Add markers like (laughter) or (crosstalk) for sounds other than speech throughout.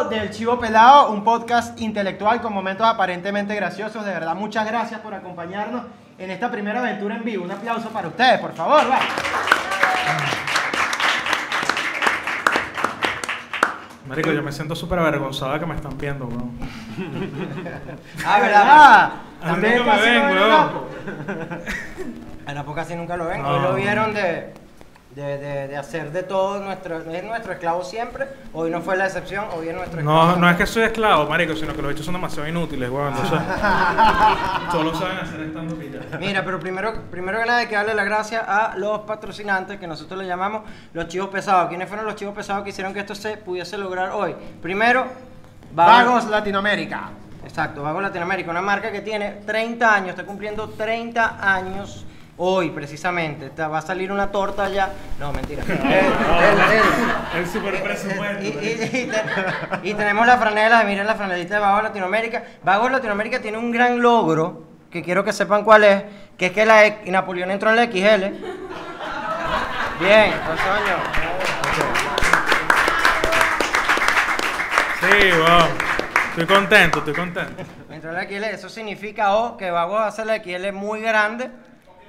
episodio del Chivo Pelado, un podcast intelectual con momentos aparentemente graciosos. De verdad, muchas gracias por acompañarnos en esta primera aventura en vivo. Un aplauso para ustedes, por favor. va. Marico, yo me siento súper avergonzado de que me están viendo, weón. Ah, ¿verdad? A mí Ustedes nunca me casi ven, no weón. En la poca casi nunca lo ven. No. Hoy lo vieron de, de, de, de hacer de todo. Nuestro, es nuestro esclavo siempre. Hoy no fue la excepción. Hoy es nuestro esclavo. No, no es que soy esclavo, marico, sino que los hechos son demasiado inútiles, weón. Entonces, (laughs) solo saben hacer estando. Mira, pero primero, primero que nada hay que darle las gracias a los patrocinantes que nosotros le llamamos los chivos pesados. ¿Quiénes fueron los chivos pesados que hicieron que esto se pudiese lograr hoy? Primero, Vagos Latinoamérica. Exacto, Vagos Latinoamérica, una marca que tiene 30 años, está cumpliendo 30 años hoy precisamente. Está- va a salir una torta ya. No, mentira. (laughs) El- super presupuesto. y, y- y te- y tenemos la franela, miren la franelita de Vagos Latinoamérica. Vagos Latinoamérica tiene un gran logro, que quiero que sepan cuál es, que es que la E- Napoleón entró en la XL. Bien, pues coño. Sí, weón. Estoy contento, estoy contento. Entró en la XL, eso significa o que Vagos hace la XL muy grande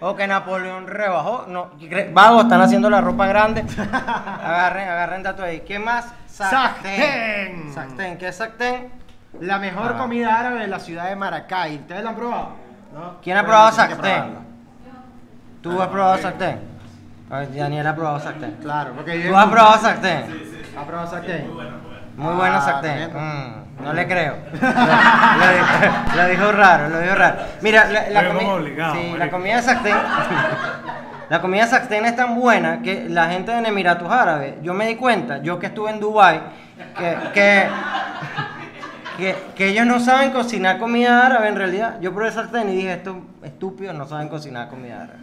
o que Napoleón rebajó. No, Vagos están haciendo la ropa grande. (laughs) Agarren, agarren dato ahí. ¿Qué más? Sacten. Sacten, ¿qué es Sacten? La mejor Ah. comida árabe de la ciudad de Maracay. ¿Ustedes la han probado? ¿No? ¿Quién ha probado probarla. ¿Tú has probado? A ver, Daniel ha probado Sacten. Claro, porque ¿Tú has probado Sacten? ¿Ha probado Sacten? Muy buena Ah. Mm, no le creo. (laughs) lo, lo dijo, lo dijo raro, lo dijo raro. Mira, la, la Lo comi- hemos obligado, sí, la comida de Sacten. La comida de Sacten es tan buena que la gente en Emiratos Árabes, yo me di cuenta, yo que estuve en Dubai, que, que, que, que ellos no saben cocinar comida árabe en realidad. Yo probé Sacten y dije, estos estúpidos no saben cocinar comida árabe.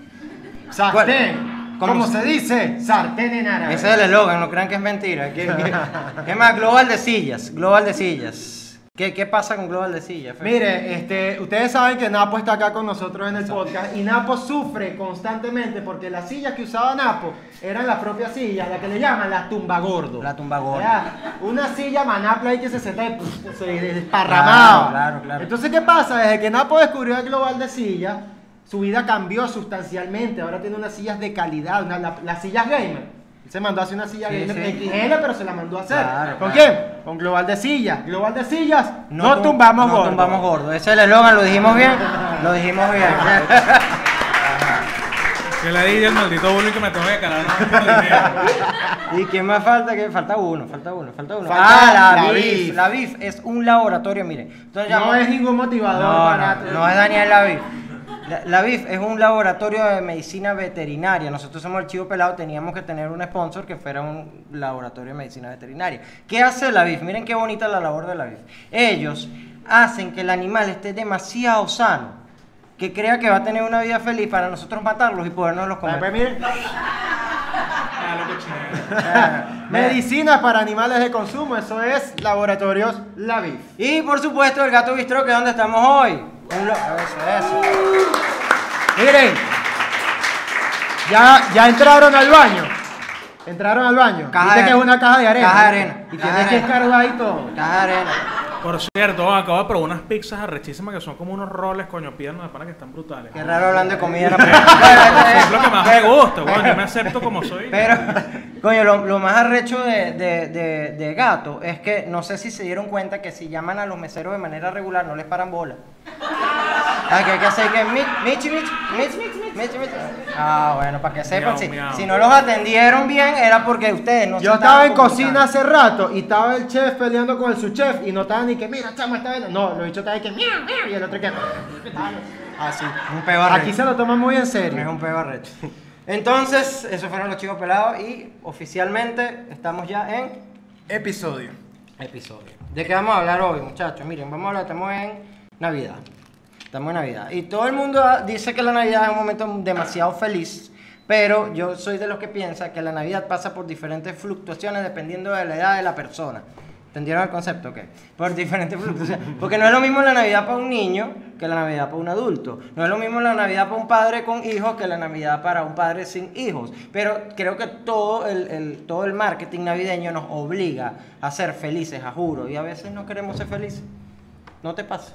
Sartén. ¿Cómo ¿Cómo se- dice? Sartén en árabe. Ese es el eslogan, no crean que es mentira. ¿Qué, (laughs) más? Global de sillas, Global de sillas. ¿Qué, qué pasa con Global de sillas? Mire, este, ustedes saben que Napo está acá con nosotros en el podcast y Napo sufre constantemente porque las sillas que usaba Napo eran las propias sillas, las que le llaman las tumbagordo. La tumbagordo. Era Una silla manapla ahí que se senta y pff, se desparramaba. Claro, claro, claro. Entonces, ¿qué pasa? Desde que Napo descubrió el global de sillas, su vida cambió sustancialmente. Ahora tiene unas sillas de calidad, una- la- las sillas gamer. Él Se mandó a hacer una silla Sí, gamer sí. XL, pero se la mandó a hacer. Claro, ¿Con claro. quién? Con Global de Sillas. Global de Sillas, no, tum- tumbamos no gordo. tumbamos gordo. Ese es el eslogan, lo dijimos bien. Lo dijimos bien. (laughs) Que le di el maldito bullying que me tengo que no dinero. ¿Y quién más falta? ¿Qué? Falta uno, falta uno, falta uno. Falta ah, la, la BIF. BIF. La BIF es un laboratorio, miren. Entonces, No es ningún motivador. No, barato. no, no es Daniel Lavif. La, la BIF es un laboratorio de medicina veterinaria. Nosotros somos el Chivo Pelado, teníamos que tener un sponsor que fuera un laboratorio de medicina veterinaria. ¿Qué hace la BIF? Miren qué bonita la labor de la BIF. Ellos hacen que el animal esté demasiado sano, que crea que va a tener una vida feliz para nosotros matarlos y podernos los comer. pues miren, Ah. Ah, medicinas para animales de consumo, eso es Laboratorios La Bif. Y por supuesto el gato bistro, que es donde estamos hoy. Un Eso, eso. Miren, ya, ya entraron al baño. Entraron al baño. Caja Viste de- que es una caja de arena. caja de arena, Y caja tienes de que arena. escarbar ahí todo. Caja de arena. Por cierto, acabo de probar unas pizzas arrechísimas que son como unos roles, coño, piernas de pana que están brutales. Qué raro hablando de comida. (laughs) no, Es lo que más me gusta, weón. Yo me acepto como soy. Pero, coño, lo, lo más arrecho de, de, de, de gato es que no sé si se dieron cuenta que si llaman a los meseros de manera regular no les paran bola. Ah, que hay que hacer que Mitch, Mitch, Mitch, Mitch, Mitch, Mitch, Mitch. Ah, bueno, para que sepan, Miau, si, miau. si no los atendieron bien era porque ustedes no se Yo estaba en cocina hace rato y estaba el chef peleando con el subchef y no estaba ni que, mira, chamo, está bien. No, lo dicho estaba que, miau, miau, y el otro que, así. Un peo arrecho. Aquí se lo toman muy en Es serio. un peo arrecho. Entonces, esos fueron los chicos pelados y oficialmente estamos ya en Episodio. episodio. ¿De qué vamos a hablar hoy, muchachos? Miren, vamos a hablar, estamos en Navidad. Estamos en Navidad. Y todo el mundo dice que la Navidad es un momento demasiado feliz, pero yo soy de los que piensa que la Navidad pasa por diferentes fluctuaciones dependiendo de la edad de la persona. ¿Entendieron el concepto? Ok. Por diferentes sea, porque no es lo mismo la Navidad para un niño que la Navidad para un adulto. No es lo mismo la Navidad para un padre con hijos que la Navidad para un padre sin hijos. Pero creo que todo el, el- todo el marketing navideño nos obliga a ser felices, a juro. Y a veces no queremos ser felices. ¿No te pasa?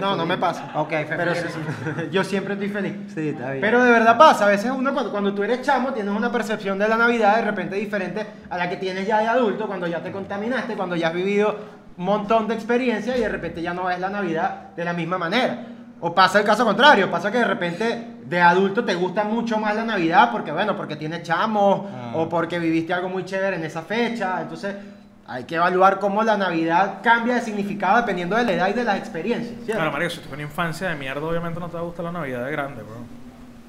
No, no me pasa. Ok, Pero ¿quieres- sí, (laughs) yo siempre estoy feliz. Sí, está bien. Pero de verdad pasa, a veces uno cuando, cuando tú eres chamo tienes una percepción de la Navidad de repente diferente a la que tienes ya de adulto, cuando ya te contaminaste, cuando ya has vivido un montón de experiencias y de repente ya no ves la Navidad de la misma manera. O pasa el caso contrario, pasa que de repente de adulto te gusta mucho más la Navidad porque bueno, porque tienes chamos Ah. o porque viviste algo muy chévere en esa fecha, entonces hay que evaluar cómo la Navidad cambia de significado dependiendo de la edad y de las experiencias, ¿cierto? Claro, marico, si tú tienes una infancia de mierda, obviamente no te va a gustar la Navidad de grande, bro.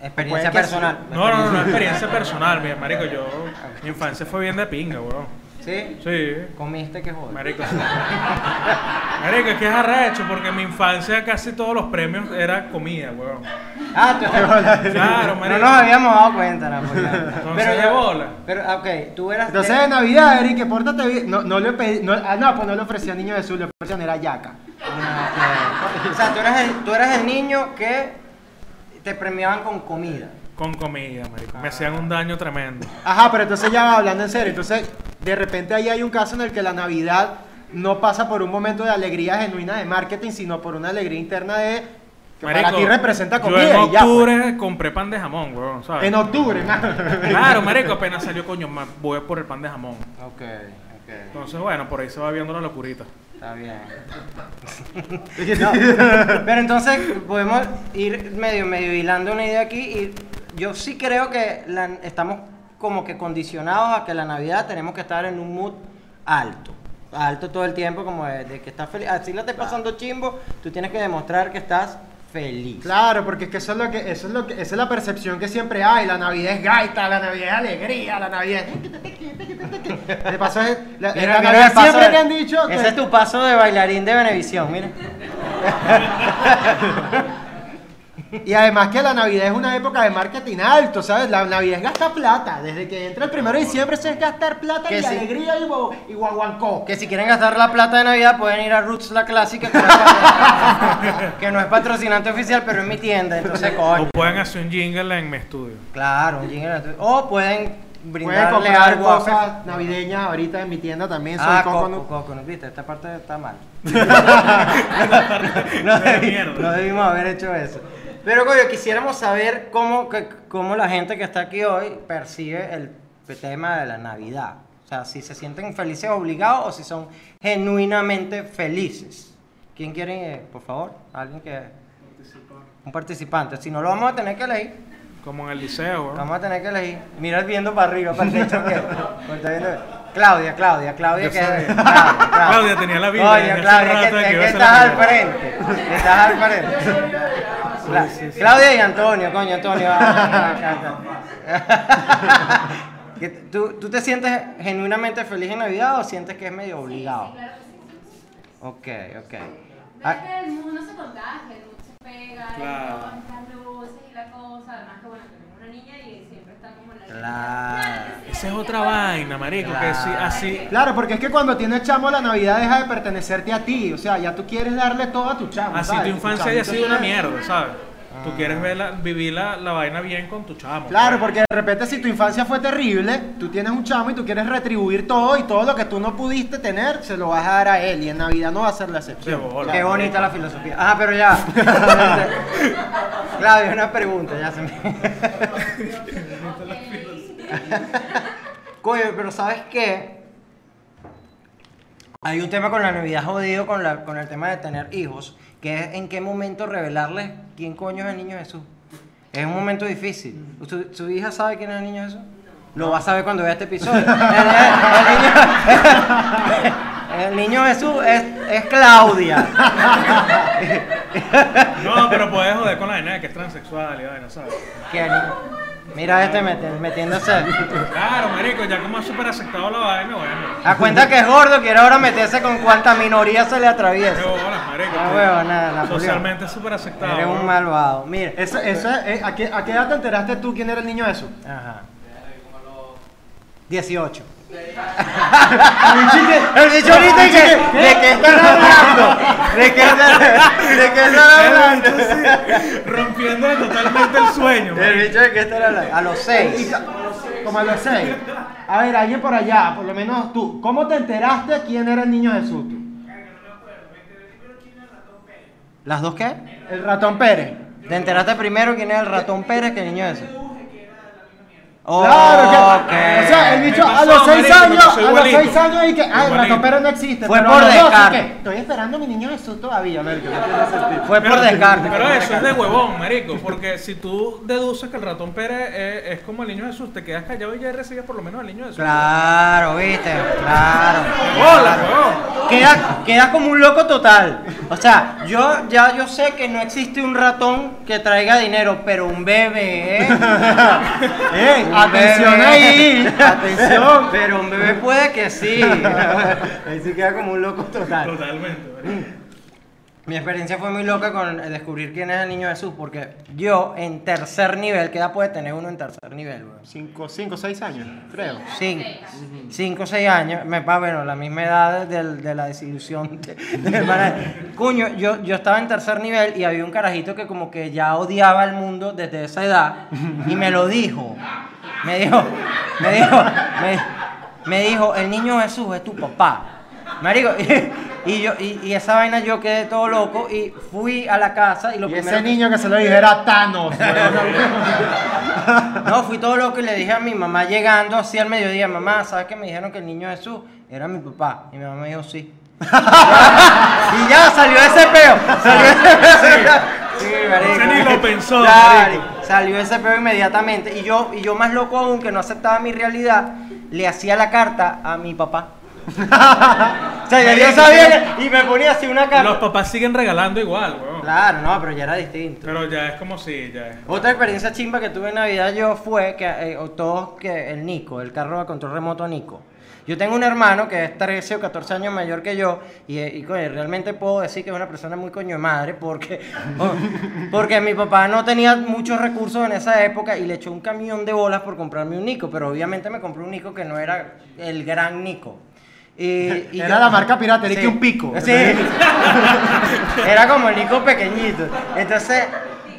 Experiencia personal. No, no, no, no, experiencia personal, mi marico, yo, mi infancia fue bien de pinga, bro. ¿Sí? Sí, Comiste que joder. marico. sí. Marico, es que es arrecho, porque en mi infancia casi todos los premios era comida, weón. Ah, tú Claro, No marico. nos habíamos dado cuenta, ¿no? Porque- Entonces, de bola. Pero, ah, ok, tú eras. Entonces de Navidad, Eric, pórtate bien. No, no le pedí, no, ah, no, pues no le ofrecí a niño Jesús, le ofrecí a era yaca. Ah. O sea, tú eras, el, tú eras el niño que te premiaban con comida. Con comida, marico. Me hacían un daño tremendo. Ajá, pero entonces ya hablando en serio, entonces de repente ahí hay un caso en el que la Navidad no pasa por un momento de alegría genuina de marketing, sino por una alegría interna de que para ti representa comida Yo en y ya. pues. octubre compré pan de jamón, weón, ¿sabes? En octubre. Claro, marico, apenas salió coño, voy por el pan de jamón. Ok, ok. Entonces, bueno, por ahí se va viendo la locurita. Está bien. (laughs) No, pero entonces podemos ir medio, medio hilando una idea aquí y yo sí creo que la- estamos como que condicionados a que la Navidad tenemos que estar en un mood alto. Alto todo el tiempo, como de, de que estás feliz. Así la estés pasando chimbo, tú tienes que demostrar que estás feliz. Claro, porque es que eso es lo que, eso es lo que, esa es la percepción que siempre hay. La Navidad es gaita, la Navidad es alegría, la Navidad es. De paso es, la, en Mira, la mira Navidad el paso siempre de- te han dicho que Ese es tu paso de bailarín de Benevisión, mira. (laughs) Y además que la Navidad es una época de marketing alto, ¿sabes? La Navidad es gastar plata. Desde que entra el primero de diciembre eso es gastar plata Que y sí. alegría y, y guaguancó. Que si quieren gastar la plata de Navidad pueden ir a Roots La Clásica, que no es, patro- que no es patrocinante oficial, pero es mi tienda, entonces (laughs) O coño. pueden hacer un jingle en mi estudio. Claro, un jingle. O pueden Pueden brindarle comprar algo a cosas navideñas ahorita en mi tienda también. Soy Ah, Coconut. Coco, Coconut, viste, esta parte está mal. (laughs) (laughs) no, de debi- mierda. no debimos haber hecho eso. Pero coño, quisiéramos saber cómo, que- cómo la gente que está aquí hoy percibe el tema de la Navidad. O sea, si se sienten felices obligados o si son genuinamente felices. ¿Quién quiere, eh, por favor? Alguien que... Un participante. Si no, lo vamos a tener que elegir. Como en el liceo, weón. Vamos a tener que elegir. Mira viendo para arriba, para el techo (laughs) viendo- Claudia, Claudia, Claudia, que. Claudia, (laughs) Claudia. Claudia tenía la Biblia Oye, Claudia, que, que estás al frente. Estás al frente. Cla- Claudia y Antonio, coño, Antonio. (laughs) ¿Tú, ¿Tú te sientes genuinamente feliz en Navidad o sientes que es medio obligado? Claro que sí. Ok, ok. Ves Ah, que el mundo se contagia, el mundo se pega, Claro. las luces y la cosa. Además que bueno, tenemos una niña y siempre está como en la Claro. Esa es otra vaina, marico, que sí, así... Claro, porque es que cuando tienes chamo la Navidad deja de pertenecerte a ti. O sea, ya tú quieres darle todo a tu chamo. Así ¿sabes? tu infancia haya chamito sido una mierda, ¿sabes? Tú quieres verla, vivir la, la vaina bien con tu chamo. Claro, porque de repente si tu infancia fue terrible, tú tienes un chamo y tú quieres retribuir todo y todo lo que tú no pudiste tener, se lo vas a dar a él y en Navidad no va a ser la excepción. Qué bola. Qué bonita la filosofía. Ah, pero ya. (laughs) Claudia, una pregunta, ya se me. (laughs) Coño, pero ¿sabes qué? Hay un tema con la Navidad jodido con, la, con el tema de tener hijos, que es en qué momento revelarles quién coño es el niño Jesús. Es un momento difícil. ¿Su, su hija sabe quién es el niño Jesús? Lo va a saber cuando vea este episodio. (laughs) El, el- el niño, (laughs) el niño Jesús es, es Claudia. (laughs) No, pero puedes joder con la vaina que es transexual y vaina, ¿sabes? ¿Qué niño? Mira este meti- metiéndose. Claro, marico, ya como has súper aceptado la vaina, bueno. A cuenta que es gordo, quiere ahora meterse con cuanta minoría se le atraviesa. Qué bolas, marico. Ah, tú- huevo, nada, Napoleón. Socialmente súper aceptado. Eres un ¿no? malvado. Mire. Eso, eso es- ¿a, qué, ¿A qué edad te enteraste tú quién era el niño Jesús? Ajá. 18. El bicho ahorita que, ¿de qué están hablando? ¿De qué están, de qué están hablando? Rompiendo totalmente el sueño. El bicho de qué están hablando. A los seis. Como a los seis. A ver, alguien por allá, por lo menos tú. ¿Cómo te enteraste quién era el niño Jesús? tú? ¿Las dos qué? El ratón Pérez. ¿Te enteraste primero quién es el ratón Pérez que el niño ese? Claro, que, o sea, el bicho a los seis marico, me años, pasó a los igualito. seis años y que, ah, el. Pérez no existe. Fue pero por descarte. Estoy esperando a mi niño Jesús todavía, marico. Fue por descarte. Pero eso es de huevón, marico, porque si tú deduces que el ratón Pérez es, es como el niño Jesús, te quedas callado y ya recibes por lo menos al niño Jesús. Claro, viste, claro. ¡Hola, huevón! Quedas quedas como un loco total. O sea, yo ya yo sé que no existe un ratón que traiga dinero, pero un bebé, ¿eh? Un (laughs) atención bebé. ahí, atención. Pero un bebé puede que sí. (laughs) Ahí sí queda como un loco total. Totalmente. Mi experiencia fue muy loca con eh, descubrir quién es el niño Jesús, porque yo en tercer nivel, ¿qué edad puede tener uno en tercer nivel? weón? Cinco, cinco, seis años, creo. Cinco, cinco o seis años, me pa, bueno, la misma edad del- de, la desilusión. de- de. Coño, yo, yo estaba en tercer nivel y había un carajito que como que ya odiaba el mundo desde esa edad y me lo dijo. Me dijo, me dijo, me, me dijo, el niño Jesús es tu papá. Marico, y, (laughs) y yo, y, y esa vaina yo quedé todo loco y fui a la casa y lo Y primero ese que- niño que se lo dije era Thanos. (laughs) no, fui todo loco y le dije a mi mamá llegando así al mediodía, mamá, ¿sabes que me dijeron que el niño Jesús era mi papá? Y mi mamá me dijo, sí. (laughs) y ya salió ese peo. Salió ese peo. Sí, marico. Ese ni lo pensó, marico. salió ese peo inmediatamente. Y yo, y yo más loco aún, que no aceptaba mi realidad, le hacía la carta a mi papá. (laughs) o sea, ya yo sabía que- y me ponía así una carta. Los papás siguen regalando igual, huevón. Claro, no, pero ya era distinto. Pero ya es como si, ya es. Otra experiencia chimba que tuve en Navidad yo fue que eh, todos que el Nico, el carro a control remoto Nico. Yo tengo un hermano que es 13 o 14 años mayor que yo y, eh, y, coño, realmente puedo decir que es una persona muy coño de madre porque, (laughs) oh, porque mi papá no tenía muchos recursos en esa época y le echó un camión de bolas por comprarme un Nico, pero obviamente me compré un Nico que no era el gran Nico. Y, (laughs) y Era la marca pirata, era que un pico. Sí. (laughs) Era como el Nico pequeñito. Entonces,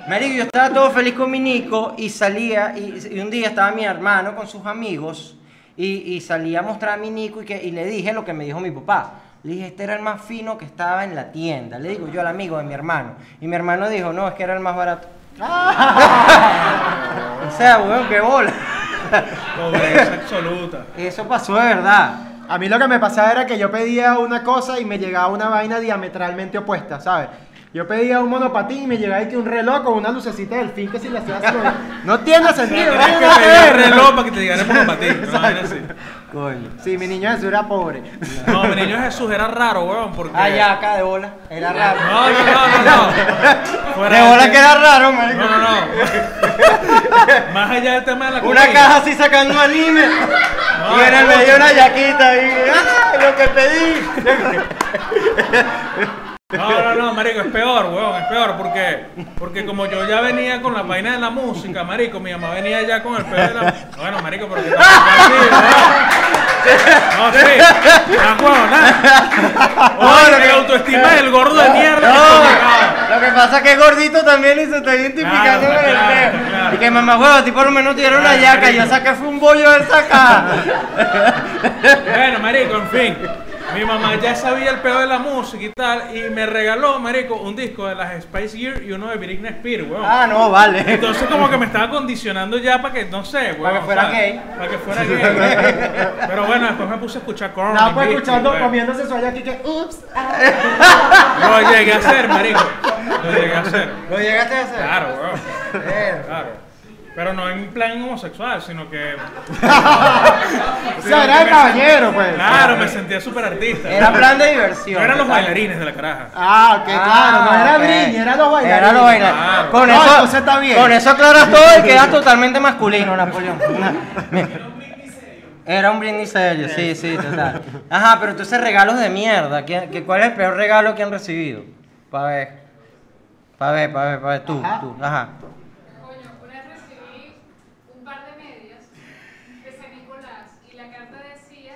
marico, yo estaba todo feliz con mi Nico y salía, y, y un día estaba mi hermano con sus amigos y, y salía a mostrar a mi Nico y, que, y le dije lo que me dijo mi papá. Le dije, este era el más fino que estaba en la tienda. Le digo yo al amigo de mi hermano. Y mi hermano dijo, no, es que era el más barato. (laughs) o sea, weón, qué bola. Pobreza absoluta. Eso pasó de verdad. A mí lo que me pasaba era que yo pedía una cosa y me llegaba una vaina diametralmente opuesta, ¿sabes? Yo pedía un monopatín y me llegaba que un reloj con una lucecita del fin que si le hacía así, No tiene (laughs) sentido, que pedir ver. reloj para que te llegara el monopatín. (laughs) No. Coño. Sí, mi niño Jesús era pobre. No, mi niño Jesús era raro, weón, porque... Ah, ya, acá de bola. Era raro. No, no, no, no, no. (laughs) Fuera De de bola te- que era raro, marico. No, no, no. Más allá del tema de la Una comida. caja así sacando anime. y en el medio una yaquita y ¡ah! Lo que pedí. No, no, no, marico, es peor, weón, es peor, porque, porque como yo ya venía con la vaina de la música, marico, mi mamá venía ya con el pedo de la... Bueno, marico, pero que tampoco así, weón. No, sí, ah, weón, nada. Oye, mi autoestima es el gordo de mierda que No, lo que pasa es que es gordito también y se está identificando con el peo. Y que mamá a ti por lo menos te dieron una yaca. Yo saqué fue un bollo de esa caja. Bueno, marico, en fin. Mi mamá ya sabía el pedo de la música y tal, y me regaló, marico, un disco de las Spice Gear y uno de Britney Spears, weón. Ah, no, vale. Entonces como que me estaba condicionando ya para que, no sé, weón. Para que fuera o sea, gay. Para que fuera gay. Pero bueno, después me puse a escuchar Korn. Y pues escuchando, weón. comiéndose su aquí que, ups. ah. Lo llegué a hacer, marico. Lo llegué a hacer. ¿Lo llegaste a hacer? Claro, weón. Claro. Pero no en plan homosexual, sino que... (laughs) O sea, era de caballero, pues. Claro, me sentía súper artista. Era plan de diversión. No eran los ¿verdad? bailarines de la caraja. Ah, ok, claro, no era. Britney, eran los bailarines. Era los bailarines. Claro. Con, No, eso, entonces está bien. con eso aclaras todo y quedas totalmente masculino, Napoleón. (laughs) Era un brindis serio, sí, sí, total. Ajá, pero entonces regalos de mierda. ¿Qué, qué- cuál es el peor regalo que han recibido? Pa' ver. Pa' ver, pa' ver, pa' ver. Tú, Ajá. tú. Ajá. Coño, una vez recibí un par de medias de San Nicolás y la carta decía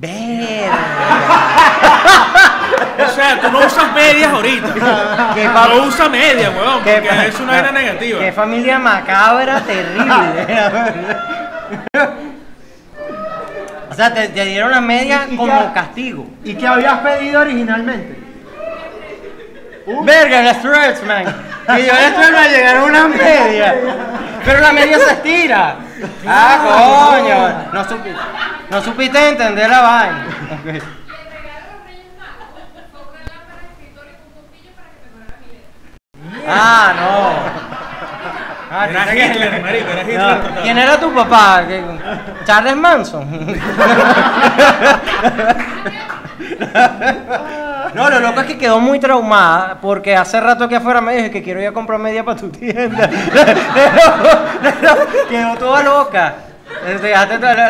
Verga. (laughs) O sea, tú no usas medias ahorita. (laughs) Qué No usa medias, weón, qué porque es una vaina negativa. Qué familia macabra terrible. (laughs) o sea, te, te dieron la media ¿Y- y como qué- castigo. ¿Y qué habías pedido originalmente? Verga, las threads, man. Y yo les traigo a llegar a una media. Pero la media se estira. Ah, coño. No, supi- no supiste entender la vaina. Ok. Y el regalo de los Reyes Magos fue una lámpara de escritorio con un bombillo para que mejorara mi letra. Ah, no. Ah, Era Hitler, marico, era Hitler No. ¿Quién era tu papá? ¿Qué- Charles Manson. (laughs) No, lo loco es que quedó muy traumada porque hace rato que afuera me dije que quiero ir a comprar media para tu tienda. (laughs) quedó toda loca.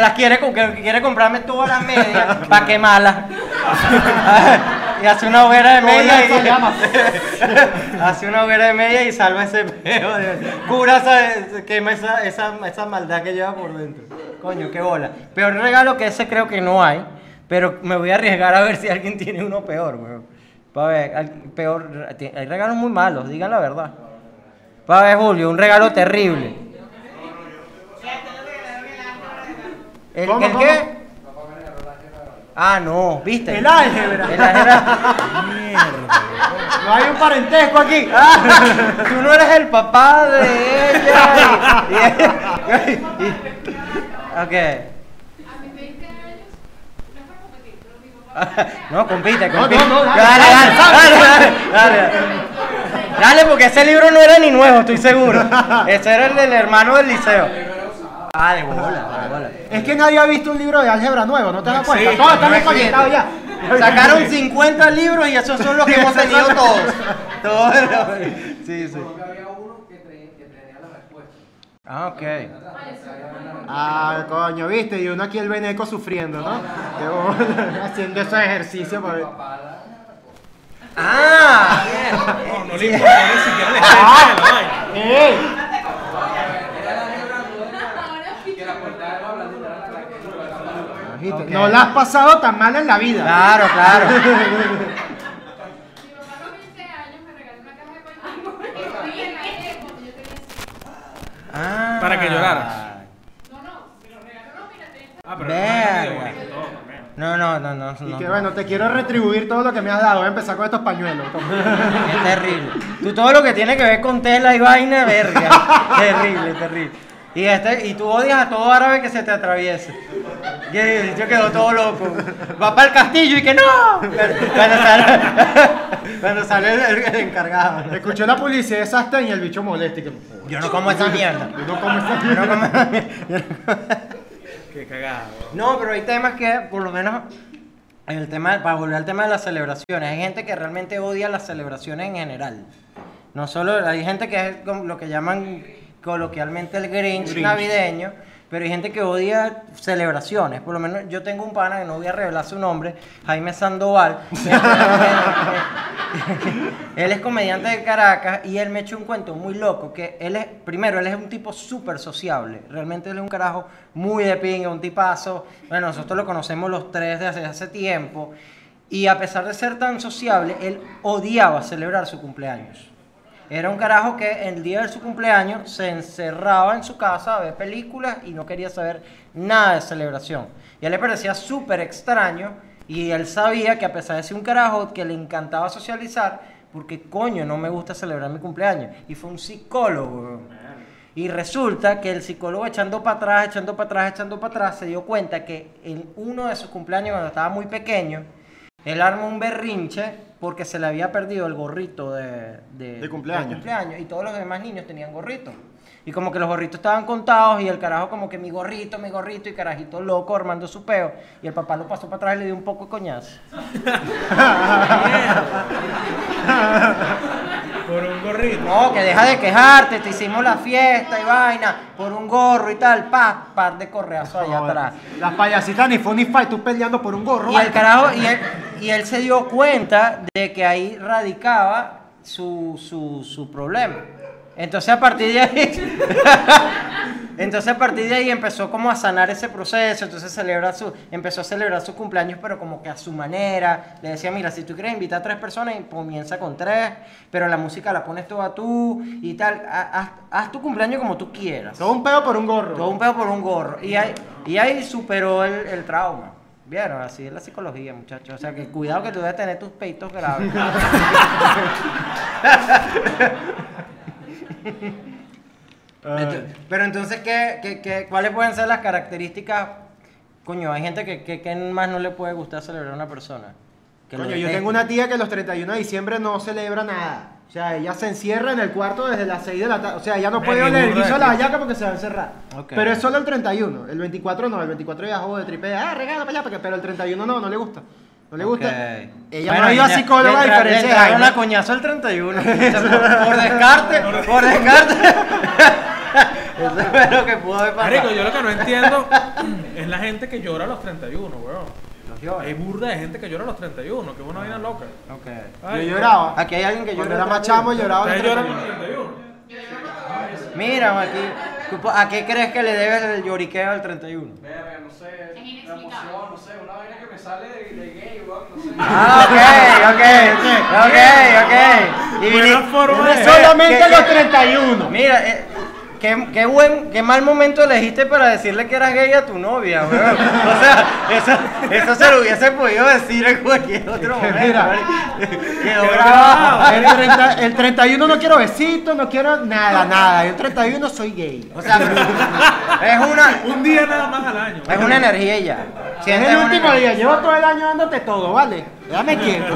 Las quiere, quiere comprarme todas las medias para quemarlas. (laughs) y hace una hoguera de media y (laughs) hace una hoguera de media y salva ese peo. Cura esa, quema esa, esa, esa maldad que lleva por dentro. Coño, qué bola. Peor regalo que ese creo que no hay. Pero me voy a arriesgar a ver si alguien tiene uno peor, weón. Para ver, peor, hay regalos muy malos, digan la verdad. Para ver, Julio, un regalo terrible. ¿El, ¿Cómo, el cómo? qué? Ah, no, ¿viste? El álgebra. El álgebra. No hay un parentesco aquí. Tú no eres el papá de ella. y- y- y- ok. A mis 20 años, no. No, compite, No, compite. no, no, dale, dale, dale, dale, dale. Dale, porque ese libro no era ni nuevo, estoy seguro. Ese era el del hermano del liceo. Ah, de bola, de bola. Es que nadie ha visto un libro de álgebra nuevo, ¿no te das cuenta? Todos están desconectados ya. Sacaron 50 libros y esos son los que hemos tenido todos. Todos. (laughs) Sí, sí. Ah, ok. Ah, coño, viste, y uno aquí el veneco sufriendo, ¿no? Qué bola, Haciendo esos ejercicios para. Ah, (laughs) No, no le importa ni siquiera la No la has pasado tan mal en la vida. claro, claro. Mi papá a los 20 años me regaló una caja de pañales porque estoy en la época cuando yo tenía cinco. Ah. Para que lloraras. No, no, me lo regaló, no, mira, te Ah, pero Verga. No, no, no, no. Y no, que no. bueno, te quiero retribuir todo lo que me has dado. Voy a empezar con estos pañuelos. (laughs) Es terrible. Tú todo lo que tiene que ver con tela y vaina, verga. (laughs) terrible, terrible. Y, este, y tú odias a todo árabe que se te atraviese. Que yo quedo todo loco. Va para el castillo y que no. Cuando sale, cuando sale el, el encargado. Escuché la publicidad de Sasta y el bicho molesta. y que, Yo no como esa mierda. Yo no como esta Yo no como esa mierda. (laughs) Qué cagado. No, pero hay temas que, por lo menos, el tema, para volver al tema de las celebraciones, hay gente que realmente odia las celebraciones en general. No solo, hay gente que es lo que llaman coloquialmente el Grinch, Grinch. navideño, pero hay gente que odia celebraciones. Por lo menos yo tengo un pana que no voy a revelar su nombre, Jaime Sandoval. (laughs) él es comediante de Caracas y él me echó un cuento muy loco, que él es, primero, él es un tipo súper sociable. Realmente él es un carajo muy de pinga, un tipazo. Bueno, nosotros lo conocemos los tres desde hace, hace tiempo. Y a pesar de ser tan sociable, él odiaba celebrar su cumpleaños. Era un carajo que el día de su cumpleaños se encerraba en su casa a ver películas y no quería saber nada de celebración. Y él le parecía súper extraño y él sabía que a pesar de ser un carajo que le encantaba socializar, porque coño, no me gusta celebrar mi cumpleaños. Y fue un psicólogo. Y resulta que el psicólogo echando para atrás, echando para atrás, echando para atrás, se dio cuenta que en uno de sus cumpleaños, cuando estaba muy pequeño, él armó un berrinche porque se le había perdido el gorrito de, De cumpleaños. y todos los demás niños tenían gorrito. Y como que los gorritos estaban contados y el carajo como que mi gorrito, mi gorrito y carajito loco armando su peo. Y el papá lo pasó para atrás y le dio un poco de coñazo. (laughs) Por un gorrito. No, que deja de quejarte, te hicimos la fiesta y vaina por un gorro y tal, pa, par de correazos allá atrás. Las payasitas ni fun ni fight, tú peleando por un gorro. Y el carajo, y él, y él se dio cuenta de que ahí radicaba su, su, su problema. Entonces a partir de ahí, (laughs) Entonces a partir de ahí empezó como a sanar ese proceso, entonces celebra su, empezó a celebrar sus cumpleaños pero como que a su manera. Le decía, mira, si tú quieres invitar a tres personas, comienza con tres, pero la música la pones toda tú y tal. Ha- Haz, haz tu cumpleaños como tú quieras. Todo un pedo por un gorro. Todo un pedo por un gorro. Y ahí, y ahí superó el, el trauma. Vieron, así es la psicología, muchachos. O sea, que cuidado que tú debes tener tus peitos graves. (laughs) Pero entonces, ¿qué, qué, qué- cuáles pueden ser las características? Coño, hay gente que, que, que más no le puede gustar celebrar a una persona. Que Coño, yo tengo una tía que los 31 de diciembre no celebra nada. O sea, ella se encierra en el cuarto desde las 6 de la tarde. O sea, ella no puede oler el guiso de la hallaca porque se va a encerrar. Ok. Pero es solo el 31. El 24 no. El 24 ya juego de tripe. Ah, regala para allá. porque- Pero el 31 no, no le gusta. No le gusta. Ok. Ella Bueno, no ha ido a psicóloga a diferencia de Jaime. a coñazo el 31. (laughs) O sea, por, por descarte, por descarte. (laughs) Eso fue lo que pudo haber pasado. Marico, yo lo que no entiendo es la gente que llora a los 31, weón. Llora. Hay burda de gente que llora a los 31, que es una vaina loca. Ok. Yo Ay, lloraba. Aquí hay alguien que llora. era más chamo, lloraba. ¿Ustedes los lloran a 31. los 31? Mira, aquí. ¿tú po- ¿A qué crees que le debes el lloriqueo al 31? Verga, no sé, Es la emoción, no sé, una vaina que me sale de, de gay, weón, no sé. Ah, ok, ok, ok, ok. Y Buena forma Mira, de- Solamente ¿qué- los qué- 31. Mira, eh, qué, qué buen, qué mal momento elegiste para decirle que eras gay a tu novia, weón. O sea, eso, eso se lo hubiese podido decir en cualquier otro (laughs) momento. Mira. Quedó. El, 30 el 31 no quiero besitos, no quiero nada, nada. El 31 soy gay. O sea, es una, Un día nada más al año. es una energía ya. Es el último día, llevo todo el año dándote todo, ¿vale? Déjame (laughs) quieto.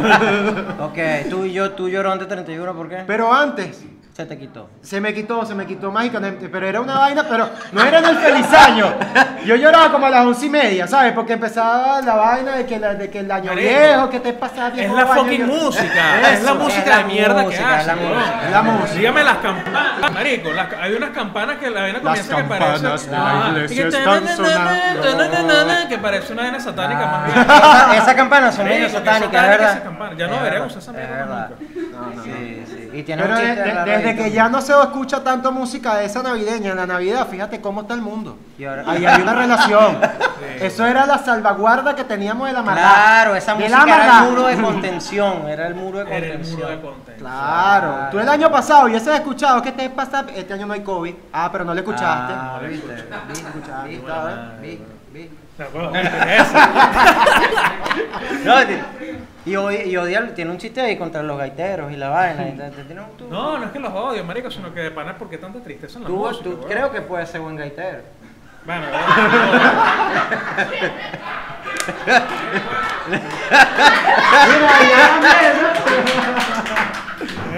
Ok, tú y yo, tú llorón de 31, ¿por qué? Pero antes, Se te quitó. se me quitó, se me quitó mágicamente, pero era una vaina, pero no era en el feliz año. Yo lloraba como a las once y media, ¿sabes? Porque empezaba la vaina de que, la- de que el año Marico, viejo, que te pasaba Es viejo la año, fucking yo- música. Eso, (laughs) es la música la de mierda que música, es la música. Es la música. Dígame las campanas. Marico, las- hay unas campanas que la vaina comienza que campanas parece. de la Ah, iglesia y que están sonando. Que parece una vaina satánica más bien. Esa, esa campana son medio que satánicas, es satánica verdad. Ya no Es veremos esa es mierda verdad. nunca. Sí, sí. Y tiene un chiste desde que ya no se escucha tanto música de esa navideña, en la Navidad, fíjate cómo está el mundo. Y ahora- Ahí hay una relación. (laughs) Eso era la salvaguarda que teníamos de la maldad. Claro, esa música era maldad. el muro de (laughs) contención, era el muro de Era el contención. muro de contención. Claro. Tú el año pasado hubieses escuchado que te pasa, este año no hay COVID. Ah, pero no le escuchaste. Ah, No, viste, escuchaste. No, (laughs) y, Odi- y Odiel tiene un chiste ahí contra los gaiteros y la vaina. y te- te tiene un- tú- No, no es que los odio, marico, sino que de pana porque tanta tristeza en la tú, música. tú weón. creo que puedes ser buen gaitero. Bueno, (laughs)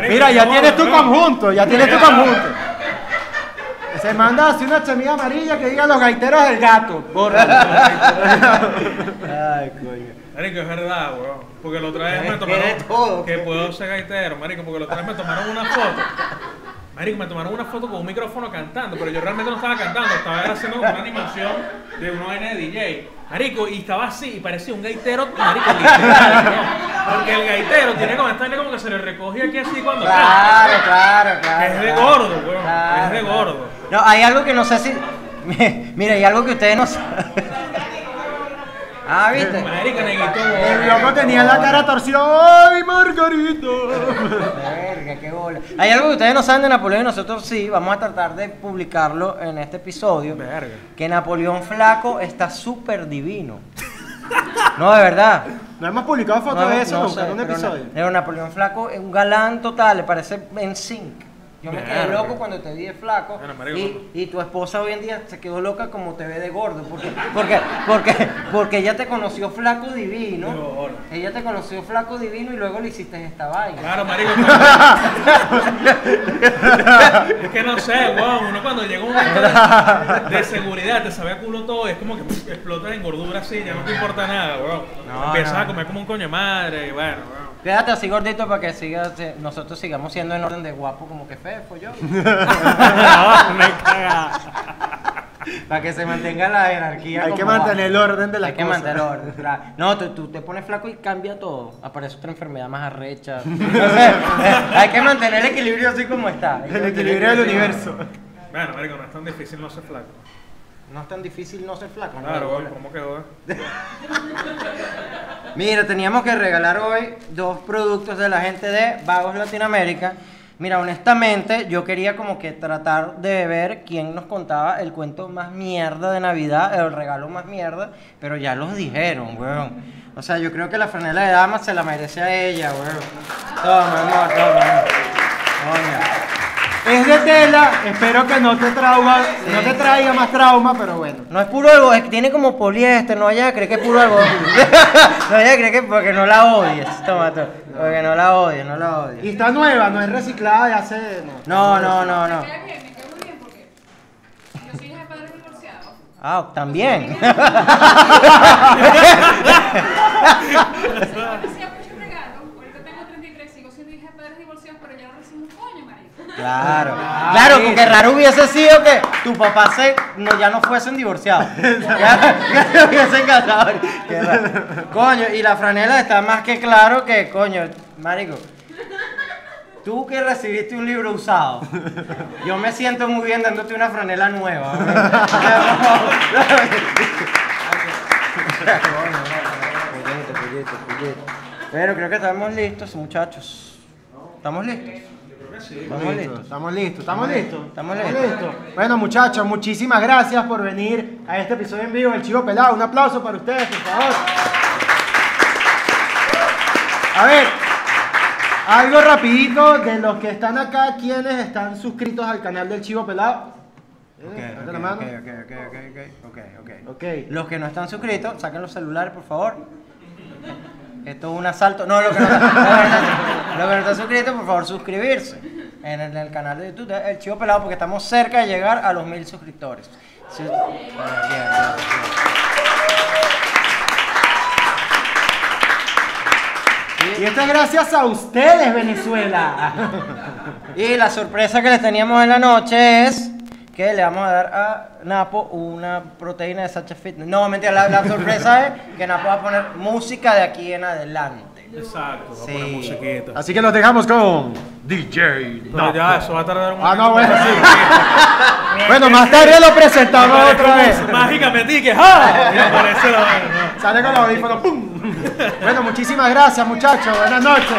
Mira, ya tienes tu conjunto, ya tienes tu conjunto. Se manda así una semilla amarilla que diga los gaiteros del gato. Bórralo. (laughs) Ay, coño. Marico, es verdad, weón. Porque la otra vez me tomaron. todo. Que puedo ser gaitero, marico. Porque la otra vez me tomaron una foto. Marico, me tomaron una foto con un micrófono cantando. Pero yo realmente no estaba cantando. Estaba haciendo una animación de una vaina de DJ. Marico, y estaba así. Y parecía un gaitero, marico, literal, weón. Porque el gaitero tiene como esta como que se le recoge aquí así cuando Claro, canta. claro, claro. Es de claro. gordo, weón. Claro, Es de claro. gordo. No, hay algo que no sé si. (laughs) Mira, hay algo que ustedes no saben. Ah, ¿viste? Neguito, El loco tenía la cara torcida. ¡Ay, Margarita! Verga, qué bola. Hay algo que ustedes no saben de Napoleón y nosotros sí, vamos a tratar de publicarlo en este episodio. Verga. Que Napoleón Flaco está súper divino. No, de verdad. No hemos publicado fotos No, de eso no nunca sé, en un episodio. Pero Napoleón Flaco es un galán total, le parece en sync. Yo me quedé loco cuando te vi de flaco y, y tu esposa hoy en día se quedó loca como te ve de gordo porque porque porque porque ella te conoció flaco divino ella te conoció flaco divino y luego le hiciste esta vaina Claro, marico. (laughs) es que no sé, weón. Uno cuando llega un momento de, de seguridad, te sabe a culo todo. Es como que explotas en gordura así, ya no te importa nada, weón. No, Empiezas no. a comer como un coño madre y bueno. Quédate así gordito para que siga, nosotros sigamos siendo en orden de guapo como que fefo yo (laughs) para que se mantenga la jerarquía Hay que mantener el orden de la Hay que mantener el orden, claro. No, tú, tú te pones flaco y cambia todo. Aparece otra enfermedad más arrecha. (laughs) No hay que mantener el equilibrio así como está. El equilibrio del universo. Bueno, marico, no es tan difícil no ser flaco. No es tan difícil no ser flaco. ¿no? Claro, weón, ¿cómo quedó? (laughs) Mira, teníamos que regalar hoy dos productos de la gente de Vagos Latinoamérica. Mira, honestamente, yo quería como que tratar de ver quién nos contaba el cuento más mierda de Navidad, el regalo más mierda, pero ya los dijeron, weón. O sea, yo creo que la franela de dama se la merece a ella, weón. Toma, amor, toma. Es de tela, espero que no te trauma, no te traiga más trauma, pero bueno. No es puro algodón, es que tiene como poliéster, no vaya a creer que es puro algodón. (laughs) no vaya a creer que porque no la odies. Toma, toma. Porque no la odies, no la odies. Y está nueva, no es reciclada de hace. No, no, no, no. Me queda bien, (laughs) me queda muy bien porque yo soy hija de padres divorciados. Ah, también. Hacía muchos regalos. Ahorita tengo 33, sigo siendo hija de padres divorciados, pero ya no recibo un coño, Claro. Claro, porque raro hubiese sido que tu papá se, no, ya no fuesen divorciados. Ya, ya se hubiesen casado. Qué raro. Coño, y la franela está más que claro que, coño, marico. Tú que recibiste un libro usado, yo me siento muy bien dándote una franela nueva. (laughs) Pero creo que estamos listos, muchachos. ¿Estamos listos? Estamos listos. Estamos listos, estamos listos. Estamos listos. Bueno, muchachos, muchísimas gracias por venir a este episodio en vivo del Chivo Pelado. Un aplauso para ustedes, por favor. A ver, algo rapidito de los que están acá, quienes están suscritos al canal del Chivo Pelado. Eh, Ok, levanta ok, la mano. ok, ok, ok, ok, ok, ok. Ok. Los que no están suscritos, saquen los celulares, por favor. Esto es un asalto. No, los que no, los que no- están suscritos, por favor, suscribirse en el, canal de YouTube El Chivo Pelado, porque estamos cerca de llegar a los mil suscriptores. Bien, Y esto es gracias a ustedes, Venezuela. (laughs) Y la sorpresa que les teníamos en la noche es que le vamos a dar a Napo una proteína de Sacha Fitness. No, mentira, la, la sorpresa es que Napo va a poner música de aquí en adelante. Exacto, va a Sí. poner musiquita. Así que los dejamos con DJ. Pero ya, eso va a tardar un Ah, no, bueno, sí. (laughs) Bueno, más tarde lo presentamos otra vez. Mágicamente, que ¡ja! Y aparece la vaina. Sale con los audífonos. ¡pum! Bueno, muchísimas gracias, muchachos. Buenas noches.